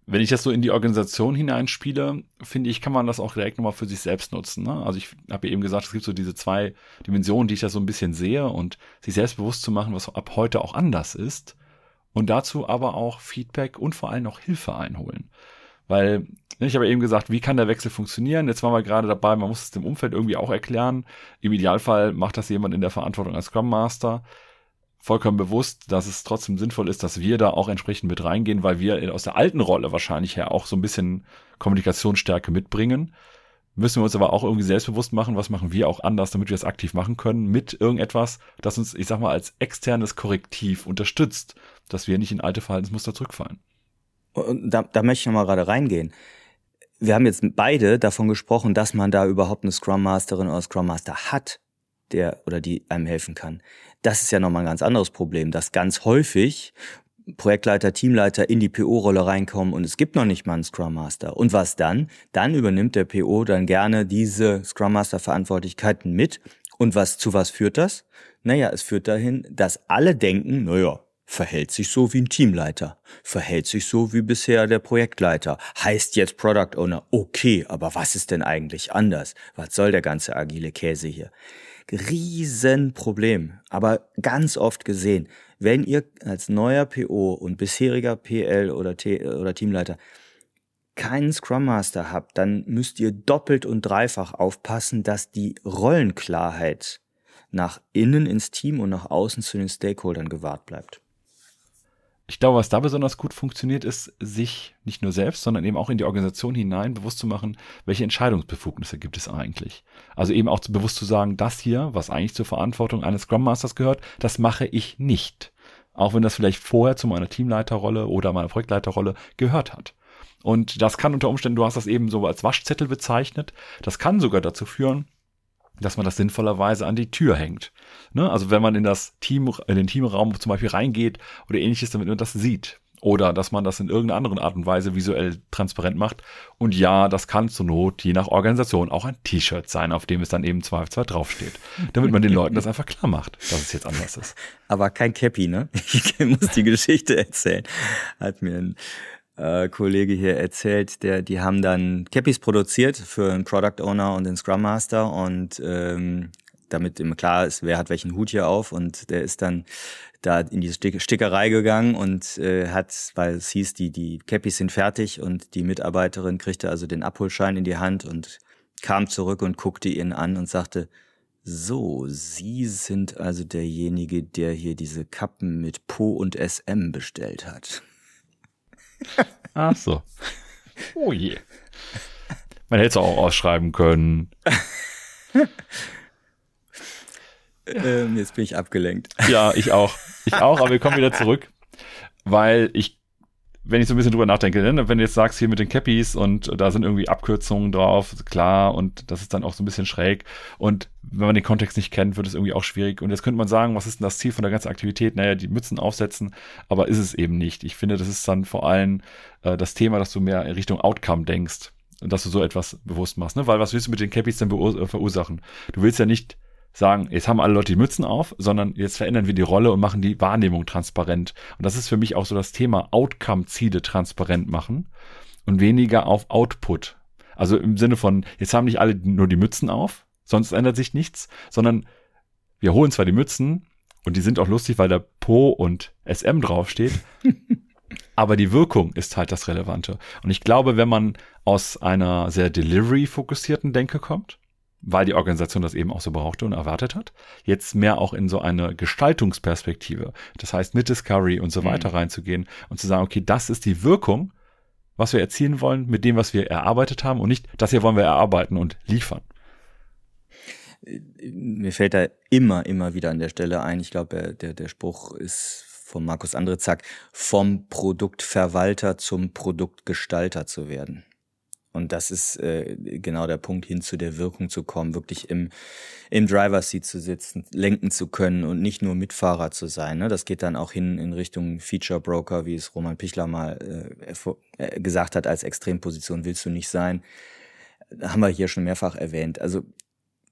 Wenn ich das so in die Organisation hineinspiele, finde ich, kann man das auch direkt nochmal für sich selbst nutzen. Ne? Also ich habe eben gesagt, es gibt so diese zwei Dimensionen, die ich da so ein bisschen sehe und sich selbst bewusst zu machen, was ab heute auch anders ist und dazu aber auch Feedback und vor allem auch Hilfe einholen. Weil ne, ich habe eben gesagt, wie kann der Wechsel funktionieren? Jetzt waren wir gerade dabei, man muss es dem Umfeld irgendwie auch erklären. Im Idealfall macht das jemand in der Verantwortung als Scrum Master vollkommen bewusst, dass es trotzdem sinnvoll ist, dass wir da auch entsprechend mit reingehen, weil wir aus der alten Rolle wahrscheinlich her auch so ein bisschen Kommunikationsstärke mitbringen. Müssen wir uns aber auch irgendwie selbstbewusst machen, was machen wir auch anders, damit wir das aktiv machen können, mit irgendetwas, das uns, ich sag mal, als externes Korrektiv unterstützt, dass wir nicht in alte Verhaltensmuster zurückfallen. Und da, da möchte ich nochmal gerade reingehen. Wir haben jetzt beide davon gesprochen, dass man da überhaupt eine Scrum Masterin oder Scrum Master hat, der oder die einem helfen kann. Das ist ja nochmal ein ganz anderes Problem, dass ganz häufig Projektleiter, Teamleiter in die PO-Rolle reinkommen und es gibt noch nicht mal einen Scrum Master. Und was dann? Dann übernimmt der PO dann gerne diese Scrum Master Verantwortlichkeiten mit. Und was, zu was führt das? Naja, es führt dahin, dass alle denken, naja, verhält sich so wie ein Teamleiter, verhält sich so wie bisher der Projektleiter, heißt jetzt Product Owner. Okay, aber was ist denn eigentlich anders? Was soll der ganze agile Käse hier? Riesenproblem, aber ganz oft gesehen. Wenn ihr als neuer PO und bisheriger PL oder, T oder Teamleiter keinen Scrum Master habt, dann müsst ihr doppelt und dreifach aufpassen, dass die Rollenklarheit nach innen ins Team und nach außen zu den Stakeholdern gewahrt bleibt. Ich glaube, was da besonders gut funktioniert, ist, sich nicht nur selbst, sondern eben auch in die Organisation hinein bewusst zu machen, welche Entscheidungsbefugnisse gibt es eigentlich. Also eben auch bewusst zu sagen, das hier, was eigentlich zur Verantwortung eines Scrum Masters gehört, das mache ich nicht. Auch wenn das vielleicht vorher zu meiner Teamleiterrolle oder meiner Projektleiterrolle gehört hat. Und das kann unter Umständen, du hast das eben so als Waschzettel bezeichnet, das kann sogar dazu führen, dass man das sinnvollerweise an die Tür hängt. Ne? Also wenn man in das Team, in den Teamraum zum Beispiel reingeht oder ähnliches, damit man das sieht. Oder dass man das in irgendeiner anderen Art und Weise visuell transparent macht. Und ja, das kann zur Not, je nach Organisation, auch ein T-Shirt sein, auf dem es dann eben zwei zwei draufsteht. Damit man den Leuten das einfach klar macht, dass es jetzt anders ist. Aber kein Cappy, ne? Ich muss die Geschichte erzählen. Hat mir ein äh, Kollege hier erzählt, der, die haben dann Cappies produziert für einen Product Owner und den Scrum Master und ähm, damit immer klar ist, wer hat welchen Hut hier auf und der ist dann da in diese Stickerei gegangen und äh, hat, weil es hieß, die, die Cappies sind fertig und die Mitarbeiterin kriegte also den Abholschein in die Hand und kam zurück und guckte ihn an und sagte, so, Sie sind also derjenige, der hier diese Kappen mit Po und SM bestellt hat. Ach so. Oh je. Man hätte es auch ausschreiben können. ähm, jetzt bin ich abgelenkt. Ja, ich auch. Ich auch, aber wir kommen wieder zurück, weil ich wenn ich so ein bisschen drüber nachdenke, ne? wenn du jetzt sagst, hier mit den Cappies und da sind irgendwie Abkürzungen drauf, klar, und das ist dann auch so ein bisschen schräg. Und wenn man den Kontext nicht kennt, wird es irgendwie auch schwierig. Und jetzt könnte man sagen, was ist denn das Ziel von der ganzen Aktivität? Naja, die Mützen aufsetzen, aber ist es eben nicht. Ich finde, das ist dann vor allem äh, das Thema, dass du mehr in Richtung Outcome denkst und dass du so etwas bewusst machst. Ne? Weil was willst du mit den Cappies denn äh, verursachen? Du willst ja nicht sagen, jetzt haben alle Leute die Mützen auf, sondern jetzt verändern wir die Rolle und machen die Wahrnehmung transparent. Und das ist für mich auch so das Thema Outcome-Ziele transparent machen und weniger auf Output. Also im Sinne von, jetzt haben nicht alle nur die Mützen auf, sonst ändert sich nichts, sondern wir holen zwar die Mützen und die sind auch lustig, weil da Po und SM draufsteht, aber die Wirkung ist halt das Relevante. Und ich glaube, wenn man aus einer sehr delivery-fokussierten Denke kommt, weil die Organisation das eben auch so brauchte und erwartet hat. Jetzt mehr auch in so eine Gestaltungsperspektive, das heißt mit Discovery und so mhm. weiter reinzugehen und zu sagen, okay, das ist die Wirkung, was wir erzielen wollen mit dem, was wir erarbeitet haben und nicht, das hier wollen wir erarbeiten und liefern. Mir fällt da immer, immer wieder an der Stelle ein, ich glaube, der, der Spruch ist von Markus Andrezak, vom Produktverwalter zum Produktgestalter zu werden. Und das ist äh, genau der Punkt, hin zu der Wirkung zu kommen, wirklich im, im Driver-Seat zu sitzen, lenken zu können und nicht nur Mitfahrer zu sein. Ne? Das geht dann auch hin in Richtung Feature-Broker, wie es Roman Pichler mal äh, äh, gesagt hat, als Extremposition willst du nicht sein. Haben wir hier schon mehrfach erwähnt. Also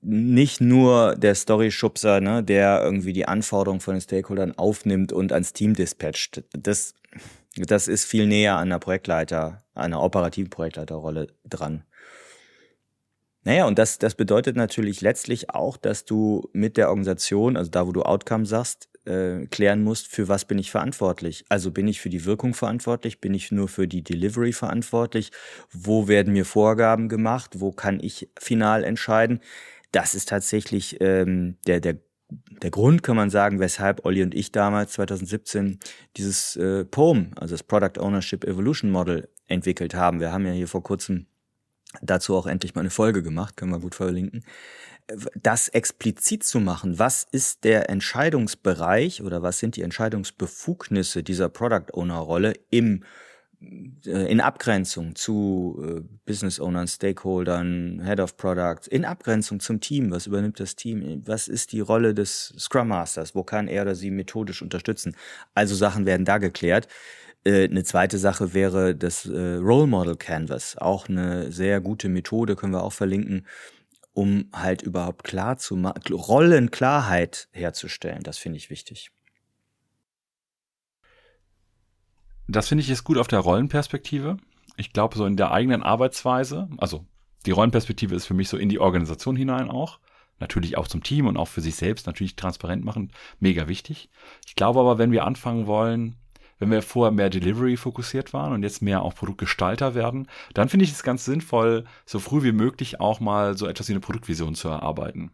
nicht nur der Story-Schubser, ne, der irgendwie die Anforderungen von den Stakeholdern aufnimmt und ans Team dispatcht. Das das ist viel näher an einer Projektleiter, einer operativen Projektleiterrolle dran. Naja, und das, das bedeutet natürlich letztlich auch, dass du mit der Organisation, also da, wo du Outcome sagst, äh, klären musst, für was bin ich verantwortlich. Also bin ich für die Wirkung verantwortlich, bin ich nur für die Delivery verantwortlich, wo werden mir Vorgaben gemacht, wo kann ich final entscheiden. Das ist tatsächlich ähm, der, der der Grund, kann man sagen, weshalb Olli und ich damals 2017 dieses äh, POEM, also das Product Ownership Evolution Model, entwickelt haben. Wir haben ja hier vor kurzem dazu auch endlich mal eine Folge gemacht, können wir gut verlinken. Das explizit zu machen, was ist der Entscheidungsbereich oder was sind die Entscheidungsbefugnisse dieser Product Owner Rolle im in Abgrenzung zu äh, Business Ownern, Stakeholdern, Head of Products, in Abgrenzung zum Team, was übernimmt das Team, was ist die Rolle des Scrum Masters, wo kann er oder sie methodisch unterstützen. Also Sachen werden da geklärt. Äh, eine zweite Sache wäre das Role Model Canvas, auch eine sehr gute Methode, können wir auch verlinken, um halt überhaupt klar zu machen, Rollenklarheit herzustellen. Das finde ich wichtig. Das finde ich ist gut auf der Rollenperspektive. Ich glaube, so in der eigenen Arbeitsweise, also die Rollenperspektive ist für mich so in die Organisation hinein auch. Natürlich auch zum Team und auch für sich selbst natürlich transparent machen, mega wichtig. Ich glaube aber, wenn wir anfangen wollen, wenn wir vorher mehr Delivery fokussiert waren und jetzt mehr auf Produktgestalter werden, dann finde ich es ganz sinnvoll, so früh wie möglich auch mal so etwas wie eine Produktvision zu erarbeiten.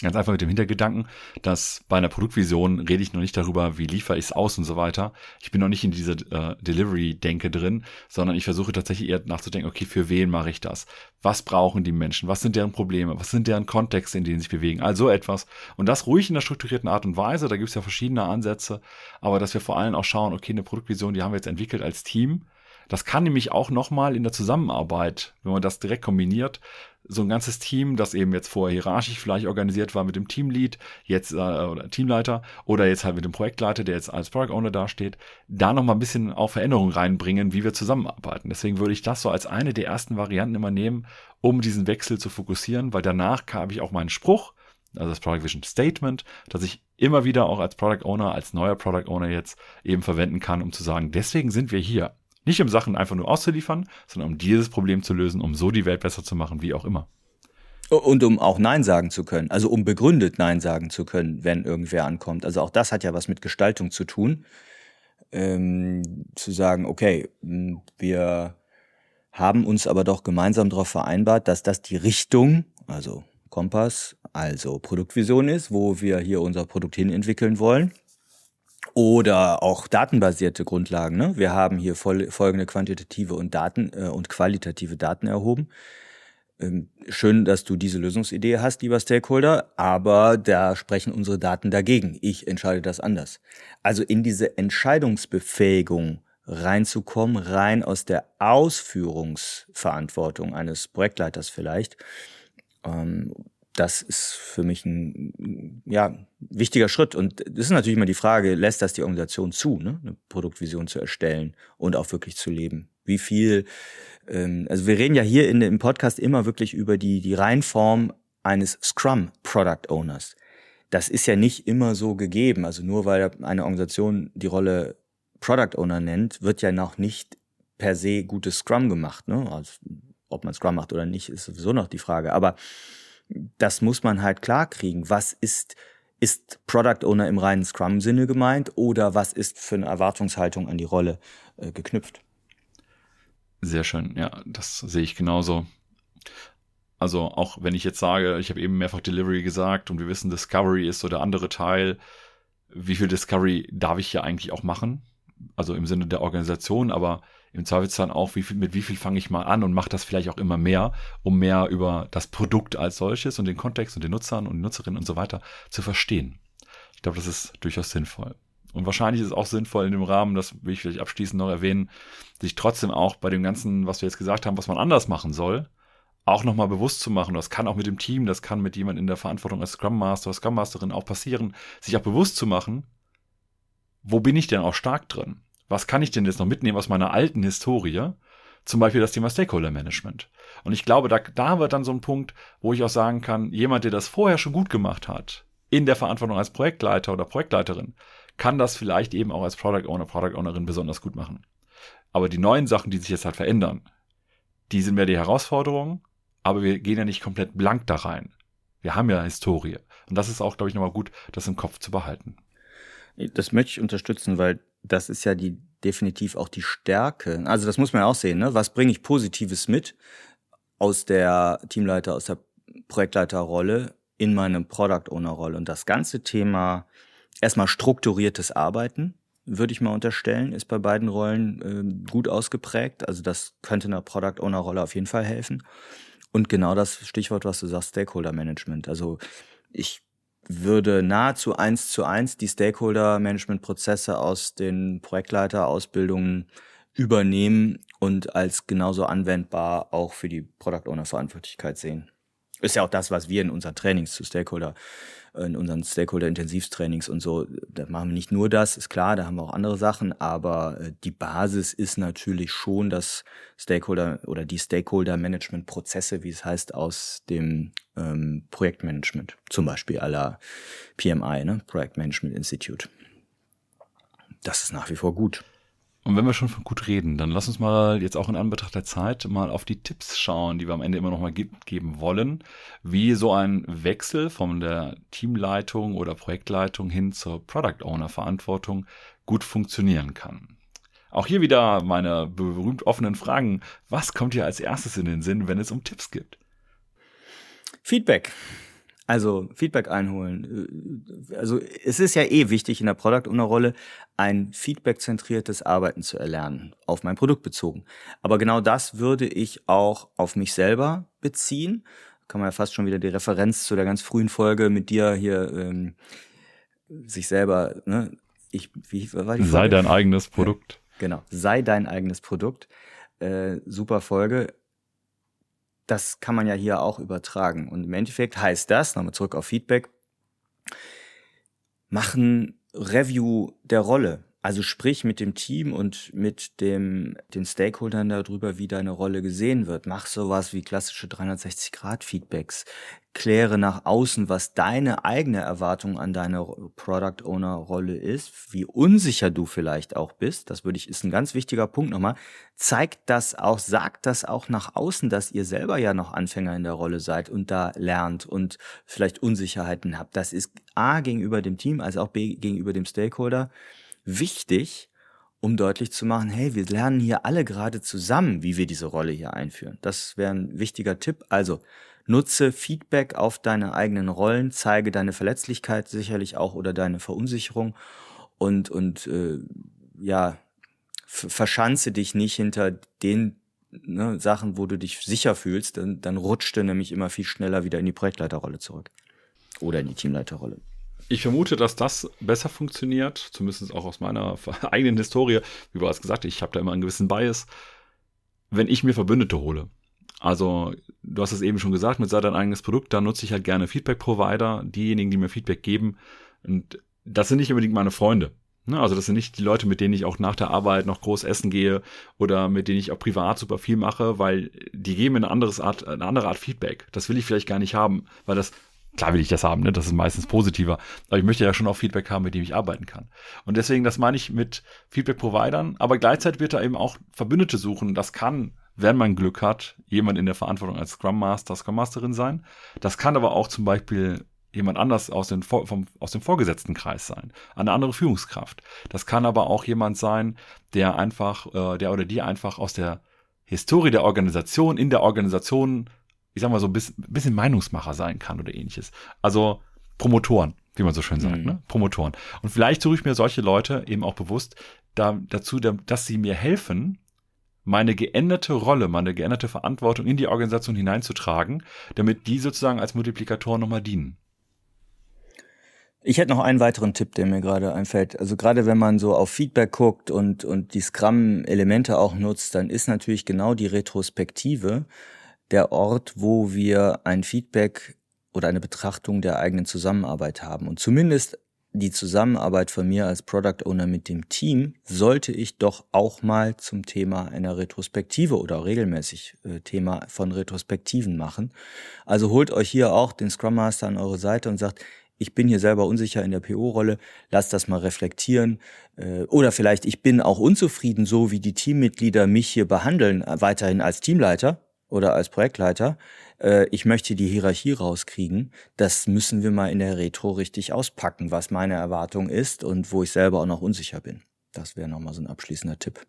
Ganz einfach mit dem Hintergedanken, dass bei einer Produktvision rede ich noch nicht darüber, wie liefere ich es aus und so weiter. Ich bin noch nicht in diese äh, Delivery-Denke drin, sondern ich versuche tatsächlich eher nachzudenken, okay, für wen mache ich das? Was brauchen die Menschen? Was sind deren Probleme? Was sind deren Kontexte, in denen sie sich bewegen? Also etwas. Und das ruhig in der strukturierten Art und Weise. Da gibt es ja verschiedene Ansätze. Aber dass wir vor allem auch schauen, okay, eine Produktvision, die haben wir jetzt entwickelt als Team. Das kann nämlich auch nochmal in der Zusammenarbeit, wenn man das direkt kombiniert, so ein ganzes Team, das eben jetzt vorher hierarchisch vielleicht organisiert war mit dem Teamlead, jetzt äh, oder Teamleiter oder jetzt halt mit dem Projektleiter, der jetzt als Product Owner dasteht, da noch mal ein bisschen auch Veränderungen reinbringen, wie wir zusammenarbeiten. Deswegen würde ich das so als eine der ersten Varianten immer nehmen, um diesen Wechsel zu fokussieren, weil danach habe ich auch meinen Spruch, also das Product Vision Statement, das ich immer wieder auch als Product Owner, als neuer Product Owner jetzt eben verwenden kann, um zu sagen, deswegen sind wir hier. Nicht um Sachen einfach nur auszuliefern, sondern um dieses Problem zu lösen, um so die Welt besser zu machen, wie auch immer. Und um auch Nein sagen zu können, also um begründet Nein sagen zu können, wenn irgendwer ankommt. Also auch das hat ja was mit Gestaltung zu tun. Ähm, zu sagen, okay, wir haben uns aber doch gemeinsam darauf vereinbart, dass das die Richtung, also Kompass, also Produktvision ist, wo wir hier unser Produkt hin entwickeln wollen. Oder auch datenbasierte Grundlagen. Ne? Wir haben hier voll, folgende quantitative und Daten äh, und qualitative Daten erhoben. Ähm, schön, dass du diese Lösungsidee hast, lieber Stakeholder, aber da sprechen unsere Daten dagegen. Ich entscheide das anders. Also in diese Entscheidungsbefähigung reinzukommen, rein aus der Ausführungsverantwortung eines Projektleiters vielleicht, ähm, das ist für mich ein ja, wichtiger Schritt. Und das ist natürlich immer die Frage, lässt das die Organisation zu, ne? eine Produktvision zu erstellen und auch wirklich zu leben? Wie viel, ähm, also wir reden ja hier in, im Podcast immer wirklich über die, die Reinform eines Scrum Product Owners. Das ist ja nicht immer so gegeben. Also nur weil eine Organisation die Rolle Product Owner nennt, wird ja noch nicht per se gutes Scrum gemacht. Ne? Also, ob man Scrum macht oder nicht, ist sowieso noch die Frage. Aber das muss man halt klar kriegen. Was ist, ist Product Owner im reinen Scrum-Sinne gemeint oder was ist für eine Erwartungshaltung an die Rolle äh, geknüpft? Sehr schön, ja, das sehe ich genauso. Also auch wenn ich jetzt sage, ich habe eben mehrfach Delivery gesagt und wir wissen, Discovery ist so der andere Teil, wie viel Discovery darf ich hier eigentlich auch machen? Also im Sinne der Organisation, aber im Zweifelsfall auch, wie viel, mit wie viel fange ich mal an und mache das vielleicht auch immer mehr, um mehr über das Produkt als solches und den Kontext und den Nutzern und Nutzerinnen und so weiter zu verstehen. Ich glaube, das ist durchaus sinnvoll. Und wahrscheinlich ist es auch sinnvoll in dem Rahmen, das will ich vielleicht abschließend noch erwähnen, sich trotzdem auch bei dem Ganzen, was wir jetzt gesagt haben, was man anders machen soll, auch nochmal bewusst zu machen. Das kann auch mit dem Team, das kann mit jemand in der Verantwortung als Scrum Master Scrum Masterin auch passieren, sich auch bewusst zu machen, wo bin ich denn auch stark drin? Was kann ich denn jetzt noch mitnehmen aus meiner alten Historie? Zum Beispiel das Thema Stakeholder Management. Und ich glaube, da, da wird dann so ein Punkt, wo ich auch sagen kann, jemand, der das vorher schon gut gemacht hat, in der Verantwortung als Projektleiter oder Projektleiterin, kann das vielleicht eben auch als Product Owner, Product Ownerin besonders gut machen. Aber die neuen Sachen, die sich jetzt halt verändern, die sind mehr die Herausforderungen, aber wir gehen ja nicht komplett blank da rein. Wir haben ja Historie. Und das ist auch, glaube ich, nochmal gut, das im Kopf zu behalten. Das möchte ich unterstützen, weil das ist ja die definitiv auch die Stärke. Also das muss man ja auch sehen, ne? Was bringe ich Positives mit aus der Teamleiter, aus der Projektleiterrolle in meine Product Owner Rolle? Und das ganze Thema erstmal strukturiertes Arbeiten, würde ich mal unterstellen, ist bei beiden Rollen äh, gut ausgeprägt. Also das könnte einer Product Owner Rolle auf jeden Fall helfen. Und genau das Stichwort, was du sagst, Stakeholder Management. Also ich würde nahezu eins zu eins die Stakeholder-Management-Prozesse aus den Projektleiter-Ausbildungen übernehmen und als genauso anwendbar auch für die Product Owner-Verantwortlichkeit sehen. Ist ja auch das, was wir in unseren Trainings zu Stakeholder in unseren Stakeholder-Intensivtrainings und so, da machen wir nicht nur das, ist klar, da haben wir auch andere Sachen, aber äh, die Basis ist natürlich schon das Stakeholder oder die Stakeholder-Management-Prozesse, wie es heißt, aus dem ähm, Projektmanagement, zum Beispiel aller PMI, ne? Projektmanagement Institute. Das ist nach wie vor gut. Und wenn wir schon von gut reden, dann lass uns mal jetzt auch in Anbetracht der Zeit mal auf die Tipps schauen, die wir am Ende immer noch mal ge geben wollen, wie so ein Wechsel von der Teamleitung oder Projektleitung hin zur Product Owner Verantwortung gut funktionieren kann. Auch hier wieder meine berühmt offenen Fragen. Was kommt dir als erstes in den Sinn, wenn es um Tipps geht? Feedback. Also Feedback einholen. Äh, also es ist ja eh wichtig in der Product Owner Rolle ein feedback-zentriertes Arbeiten zu erlernen, auf mein Produkt bezogen. Aber genau das würde ich auch auf mich selber beziehen. Kann man ja fast schon wieder die Referenz zu der ganz frühen Folge mit dir hier ähm, sich selber, ne? Ich, wie war die Folge? Sei dein eigenes Produkt. Genau, sei dein eigenes Produkt. Äh, super Folge das kann man ja hier auch übertragen. Und im Endeffekt heißt das, nochmal zurück auf Feedback, machen Review der Rolle. Also sprich mit dem Team und mit dem, den Stakeholdern darüber, wie deine Rolle gesehen wird. Mach sowas wie klassische 360-Grad-Feedbacks. Kläre nach außen, was deine eigene Erwartung an deine Product Owner Rolle ist, wie unsicher du vielleicht auch bist. Das würde ich, ist ein ganz wichtiger Punkt nochmal. Zeigt das auch, sagt das auch nach außen, dass ihr selber ja noch Anfänger in der Rolle seid und da lernt und vielleicht Unsicherheiten habt. Das ist A gegenüber dem Team, als auch B gegenüber dem Stakeholder wichtig, um deutlich zu machen, hey, wir lernen hier alle gerade zusammen, wie wir diese Rolle hier einführen. Das wäre ein wichtiger Tipp. Also nutze Feedback auf deine eigenen Rollen, zeige deine Verletzlichkeit sicherlich auch oder deine Verunsicherung und, und äh, ja, verschanze dich nicht hinter den ne, Sachen, wo du dich sicher fühlst, dann, dann rutscht du nämlich immer viel schneller wieder in die Projektleiterrolle zurück oder in die Teamleiterrolle. Ich vermute, dass das besser funktioniert, zumindest auch aus meiner eigenen Historie. Wie bereits gesagt, ich habe da immer einen gewissen Bias, wenn ich mir Verbündete hole. Also, du hast es eben schon gesagt, mit sei dein eigenes Produkt, da nutze ich halt gerne Feedback-Provider, diejenigen, die mir Feedback geben. Und das sind nicht unbedingt meine Freunde. Ne? Also das sind nicht die Leute, mit denen ich auch nach der Arbeit noch groß essen gehe oder mit denen ich auch privat super viel mache, weil die geben mir eine, anderes Art, eine andere Art Feedback. Das will ich vielleicht gar nicht haben, weil das Klar will ich das haben, ne? Das ist meistens positiver. Aber ich möchte ja schon auch Feedback haben, mit dem ich arbeiten kann. Und deswegen, das meine ich mit Feedback-Providern, aber gleichzeitig wird er eben auch Verbündete suchen. Das kann, wenn man Glück hat, jemand in der Verantwortung als Scrum Master, Scrum Masterin sein. Das kann aber auch zum Beispiel jemand anders aus, den, vom, aus dem vorgesetzten Kreis sein, eine andere Führungskraft. Das kann aber auch jemand sein, der einfach, äh, der oder die einfach aus der Historie der Organisation, in der Organisation ich sag mal so ein bisschen, bisschen Meinungsmacher sein kann oder ähnliches. Also Promotoren, wie man so schön sagt, mhm. ne? Promotoren. Und vielleicht suche ich mir solche Leute eben auch bewusst da, dazu, dass sie mir helfen, meine geänderte Rolle, meine geänderte Verantwortung in die Organisation hineinzutragen, damit die sozusagen als Multiplikatoren nochmal dienen. Ich hätte noch einen weiteren Tipp, der mir gerade einfällt. Also gerade wenn man so auf Feedback guckt und, und die Scrum-Elemente auch nutzt, dann ist natürlich genau die Retrospektive der Ort, wo wir ein Feedback oder eine Betrachtung der eigenen Zusammenarbeit haben. Und zumindest die Zusammenarbeit von mir als Product Owner mit dem Team sollte ich doch auch mal zum Thema einer Retrospektive oder regelmäßig äh, Thema von Retrospektiven machen. Also holt euch hier auch den Scrum Master an eure Seite und sagt, ich bin hier selber unsicher in der PO-Rolle, lasst das mal reflektieren. Äh, oder vielleicht, ich bin auch unzufrieden, so wie die Teammitglieder mich hier behandeln, äh, weiterhin als Teamleiter oder als Projektleiter, äh, ich möchte die Hierarchie rauskriegen, das müssen wir mal in der Retro richtig auspacken, was meine Erwartung ist und wo ich selber auch noch unsicher bin. Das wäre nochmal so ein abschließender Tipp.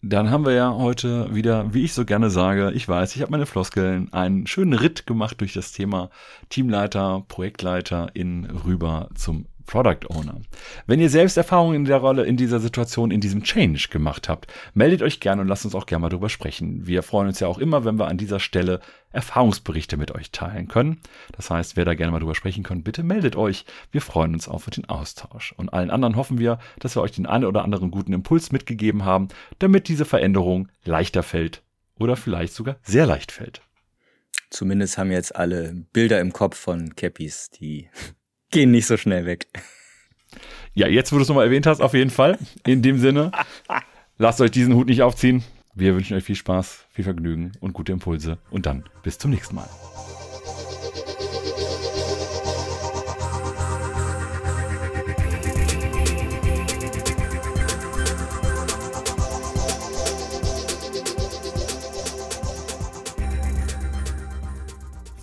Dann haben wir ja heute wieder, wie ich so gerne sage, ich weiß, ich habe meine Floskeln, einen schönen Ritt gemacht durch das Thema Teamleiter, Projektleiter in rüber zum Product Owner. Wenn ihr selbst Erfahrungen in der Rolle, in dieser Situation, in diesem Change gemacht habt, meldet euch gerne und lasst uns auch gerne mal drüber sprechen. Wir freuen uns ja auch immer, wenn wir an dieser Stelle Erfahrungsberichte mit euch teilen können. Das heißt, wer da gerne mal drüber sprechen könnt, bitte meldet euch. Wir freuen uns auf den Austausch. Und allen anderen hoffen wir, dass wir euch den einen oder anderen guten Impuls mitgegeben haben, damit diese Veränderung leichter fällt oder vielleicht sogar sehr leicht fällt. Zumindest haben jetzt alle Bilder im Kopf von Cappies, die gehen nicht so schnell weg. Ja, jetzt, wo du es nochmal erwähnt hast, auf jeden Fall. In dem Sinne, lasst euch diesen Hut nicht aufziehen. Wir wünschen euch viel Spaß, viel Vergnügen und gute Impulse. Und dann bis zum nächsten Mal.